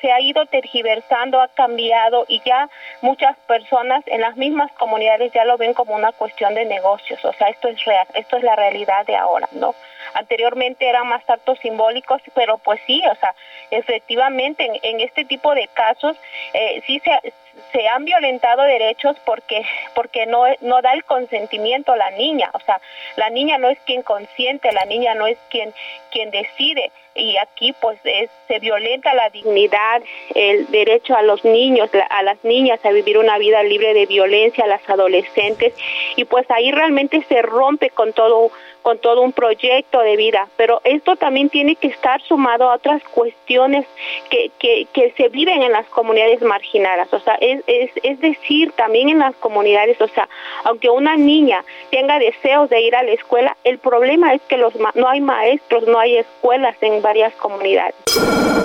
se ha ido tergiversando, ha cambiado y ya muchas personas en las mismas comunidades ya lo ven como una cuestión de negocios, o sea, esto es real, esto es la realidad de ahora, ¿no? Anteriormente eran más actos simbólicos, pero pues sí, o sea, efectivamente en, este tipo de casos eh, sí se, se han violentado derechos porque porque no no da el consentimiento la niña, o sea, la niña no es quien consiente, la niña no es quien quien decide. Y aquí pues se violenta la dignidad, el derecho a los niños, a las niñas a vivir una vida libre de violencia, a las adolescentes. Y pues ahí realmente se rompe con todo con todo un proyecto de vida, pero esto también tiene que estar sumado a otras cuestiones que, que, que se viven en las comunidades marginadas, o sea, es, es, es decir, también en las comunidades, o sea, aunque una niña tenga deseos de ir a la escuela, el problema es que los no hay maestros, no hay escuelas en varias comunidades.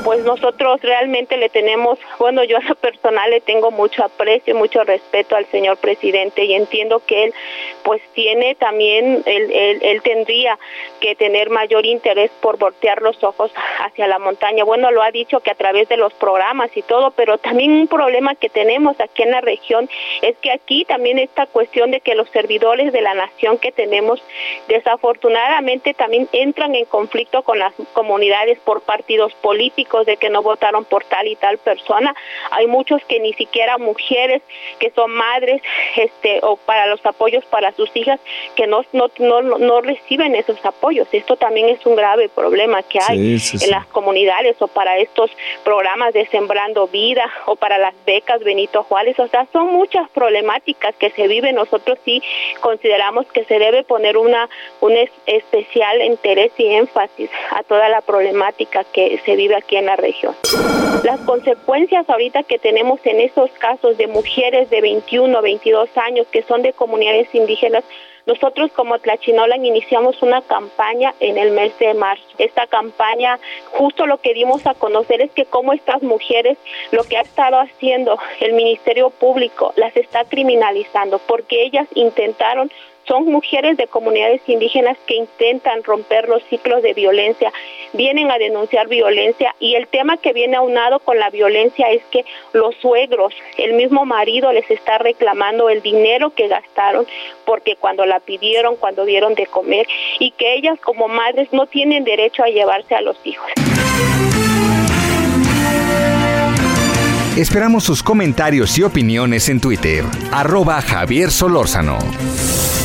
Pues nosotros realmente le tenemos, bueno, yo a lo personal le tengo mucho aprecio, mucho respeto al señor presidente y entiendo que él pues tiene también, él, él, él tendría que tener mayor interés por voltear los ojos hacia la montaña. Bueno, lo ha dicho que a través de los programas y todo, pero también un problema que tenemos aquí en la región es que aquí también esta cuestión de que los servidores de la nación que tenemos desafortunadamente también entran en conflicto con las comunidades por partidos políticos de que no votaron por tal y tal persona. Hay muchos que ni siquiera mujeres que son madres este o para los apoyos para sus hijas que no no no, no reciben esos apoyos. Esto también es un grave problema que hay en las comunidades o para estos programas de Sembrando Vida o para las becas Benito Juárez. O sea, son muchas problemáticas que se viven. Nosotros sí consideramos que se debe poner una un especial interés y énfasis a toda la problemática que se vive aquí en la región. Las consecuencias ahorita que tenemos en esos casos de mujeres de 21, 22 años que son de comunidades indígenas nosotros como Tlachinolan iniciamos una campaña en el mes de marzo. Esta campaña, justo lo que dimos a conocer es que como estas mujeres, lo que ha estado haciendo el Ministerio Público, las está criminalizando porque ellas intentaron son mujeres de comunidades indígenas que intentan romper los ciclos de violencia, vienen a denunciar violencia y el tema que viene aunado con la violencia es que los suegros, el mismo marido les está reclamando el dinero que gastaron porque cuando la pidieron, cuando dieron de comer y que ellas como madres no tienen derecho a llevarse a los hijos. Esperamos sus comentarios y opiniones en Twitter, arroba Javier Solórzano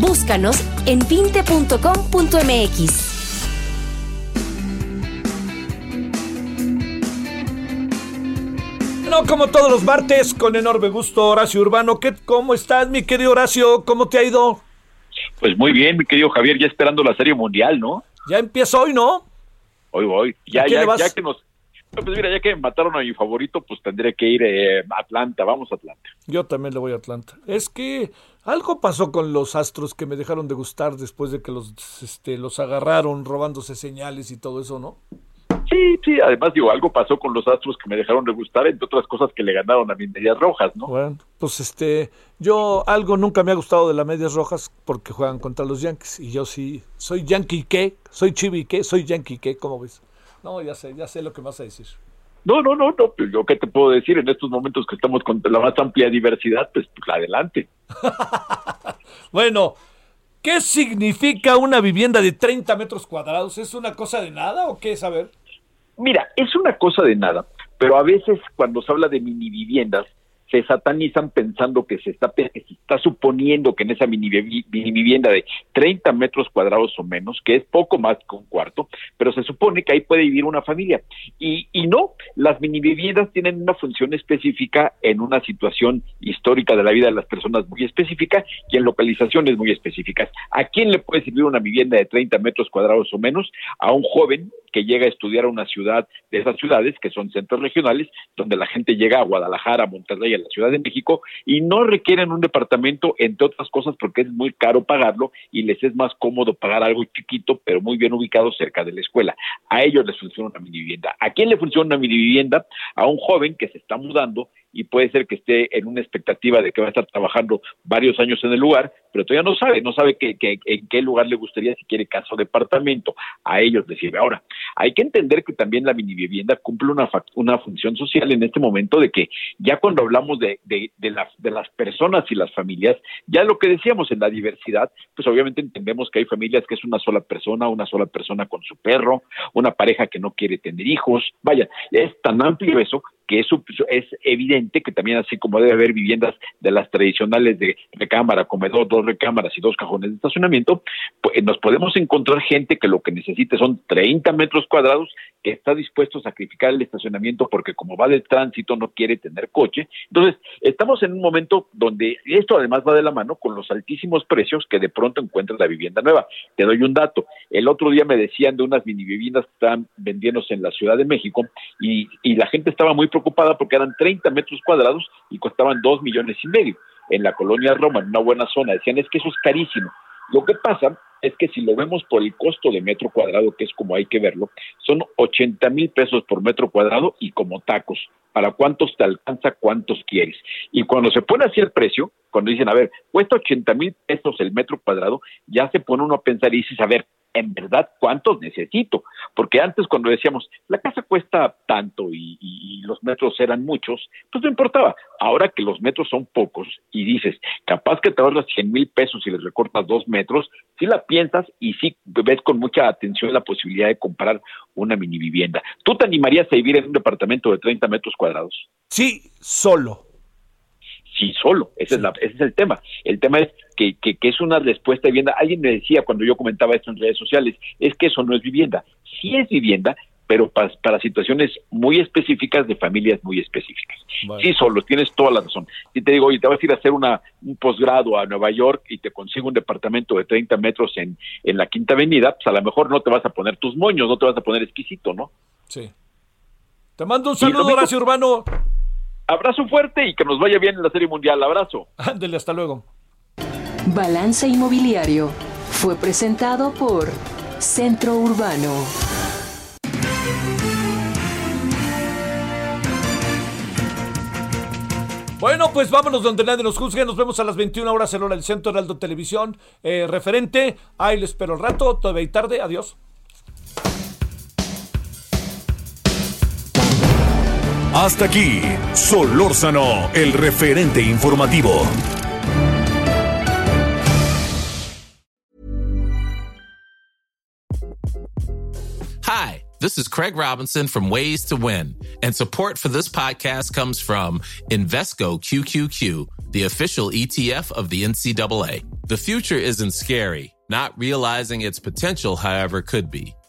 Búscanos en vinte.com.mx. No, como todos los martes, con enorme gusto, Horacio Urbano. ¿Qué, ¿Cómo estás, mi querido Horacio? ¿Cómo te ha ido? Pues muy bien, mi querido Javier, ya esperando la Serie Mundial, ¿no? Ya empieza hoy, ¿no? Hoy voy. Ya, ya, ya que nos pues mira, ya que mataron a mi favorito, pues tendré que ir eh, a Atlanta. Vamos a Atlanta. Yo también le voy a Atlanta. Es que algo pasó con los astros que me dejaron de gustar después de que los, este, los agarraron robándose señales y todo eso, ¿no? Sí, sí, además digo, algo pasó con los Astros que me dejaron de gustar, entre otras cosas que le ganaron a mis medias rojas, ¿no? Bueno, pues este, yo algo nunca me ha gustado de las medias rojas porque juegan contra los Yankees y yo sí, soy Yankee qué, soy Chibi qué, soy Yankee qué, ¿cómo ves? No, ya sé, ya sé lo que vas a decir. No, no, no, no, pues, yo qué te puedo decir en estos momentos que estamos con la más amplia diversidad, pues, pues adelante. bueno, ¿qué significa una vivienda de 30 metros cuadrados? ¿Es una cosa de nada o qué es? A ver. Mira, es una cosa de nada, pero a veces cuando se habla de mini viviendas, se satanizan pensando que se está, se está suponiendo que en esa mini, vivienda de 30 metros cuadrados o menos, que es poco más que un cuarto, pero se supone que ahí puede vivir una familia. Y, y no, las mini viviendas tienen una función específica en una situación histórica de la vida de las personas muy específica y en localizaciones muy específicas. ¿A quién le puede servir una vivienda de 30 metros cuadrados o menos? A un joven llega a estudiar a una ciudad de esas ciudades que son centros regionales, donde la gente llega a Guadalajara, a Monterrey, a la Ciudad de México y no requieren un departamento, entre otras cosas, porque es muy caro pagarlo y les es más cómodo pagar algo chiquito, pero muy bien ubicado cerca de la escuela. A ellos les funciona una mini vivienda. ¿A quién le funciona una mini vivienda? A un joven que se está mudando y puede ser que esté en una expectativa de que va a estar trabajando varios años en el lugar, pero todavía no sabe, no sabe que, en qué lugar le gustaría, si quiere casa o departamento. A ellos les sirve. Ahora, hay que entender que también la mini vivienda cumple una, una función social en este momento de que ya cuando hablamos de, de, de, de las personas y las familias, ya lo que decíamos en la diversidad, pues obviamente entendemos que hay familias que es una sola persona, una sola persona con su perro, una pareja que no quiere tener hijos, vaya, es tan amplio eso que es, es evidente que también así como debe haber viviendas de las tradicionales de recámara, comedor, dos recámaras y dos cajones de estacionamiento, pues nos podemos encontrar gente que lo que necesite son 30 metros cuadrados que está dispuesto a sacrificar el estacionamiento porque como va de tránsito no quiere tener coche. Entonces, estamos en un momento donde esto además va de la mano con los altísimos precios que de pronto encuentra la vivienda nueva. Te doy un dato. El otro día me decían de unas mini viviendas que están vendiéndose en la Ciudad de México y, y la gente estaba muy preocupada porque eran 30 metros cuadrados y costaban 2 millones y medio. En la colonia Roma, en una buena zona, decían es que eso es carísimo. Lo que pasa es que si lo vemos por el costo de metro cuadrado, que es como hay que verlo, son 80 mil pesos por metro cuadrado y como tacos. ¿Para cuántos te alcanza? ¿Cuántos quieres? Y cuando se pone así el precio, cuando dicen, a ver, cuesta 80 mil pesos el metro cuadrado, ya se pone uno a pensar y dices, a ver, en verdad cuántos necesito. Porque antes cuando decíamos, la casa cuesta tanto y, los metros eran muchos, pues no importaba. Ahora que los metros son pocos y dices, capaz que te ahorras 100 mil pesos y les recortas dos metros, si la piensas y sí ves con mucha atención la posibilidad de comprar una mini vivienda. ¿Tú te animarías a vivir en un departamento de 30 metros cuadrados? Sí, solo sí solo. Ese, Es ese es el tema. El tema es que, que, es una respuesta de vivienda. Alguien me decía cuando yo comentaba esto en redes sociales, es que eso no es vivienda. Sí es vivienda, pero para, para situaciones muy específicas de familias muy específicas. Sí, solo, tienes toda la razón. Si te digo, oye, te vas a ir a hacer una, un posgrado a Nueva York y te consigo un departamento de 30 metros en, en la Quinta Avenida, pues a lo mejor no te vas a poner tus moños, no te vas a poner exquisito, ¿no? Sí. Te mando un saludo, Horacio Urbano. Abrazo fuerte y que nos vaya bien en la Serie Mundial. Abrazo. Ándele, hasta luego. Balance Inmobiliario fue presentado por Centro Urbano. Bueno, pues vámonos donde nadie nos juzgue. Nos vemos a las 21 horas en hora del Centro Heraldo Televisión. Eh, referente. Ahí les espero el rato. Todavía hay tarde. Adiós. Hasta aquí, Solórzano, el referente informativo. Hi, this is Craig Robinson from Ways to Win, and support for this podcast comes from Invesco QQQ, the official ETF of the NCAA. The future isn't scary. Not realizing its potential, however, could be.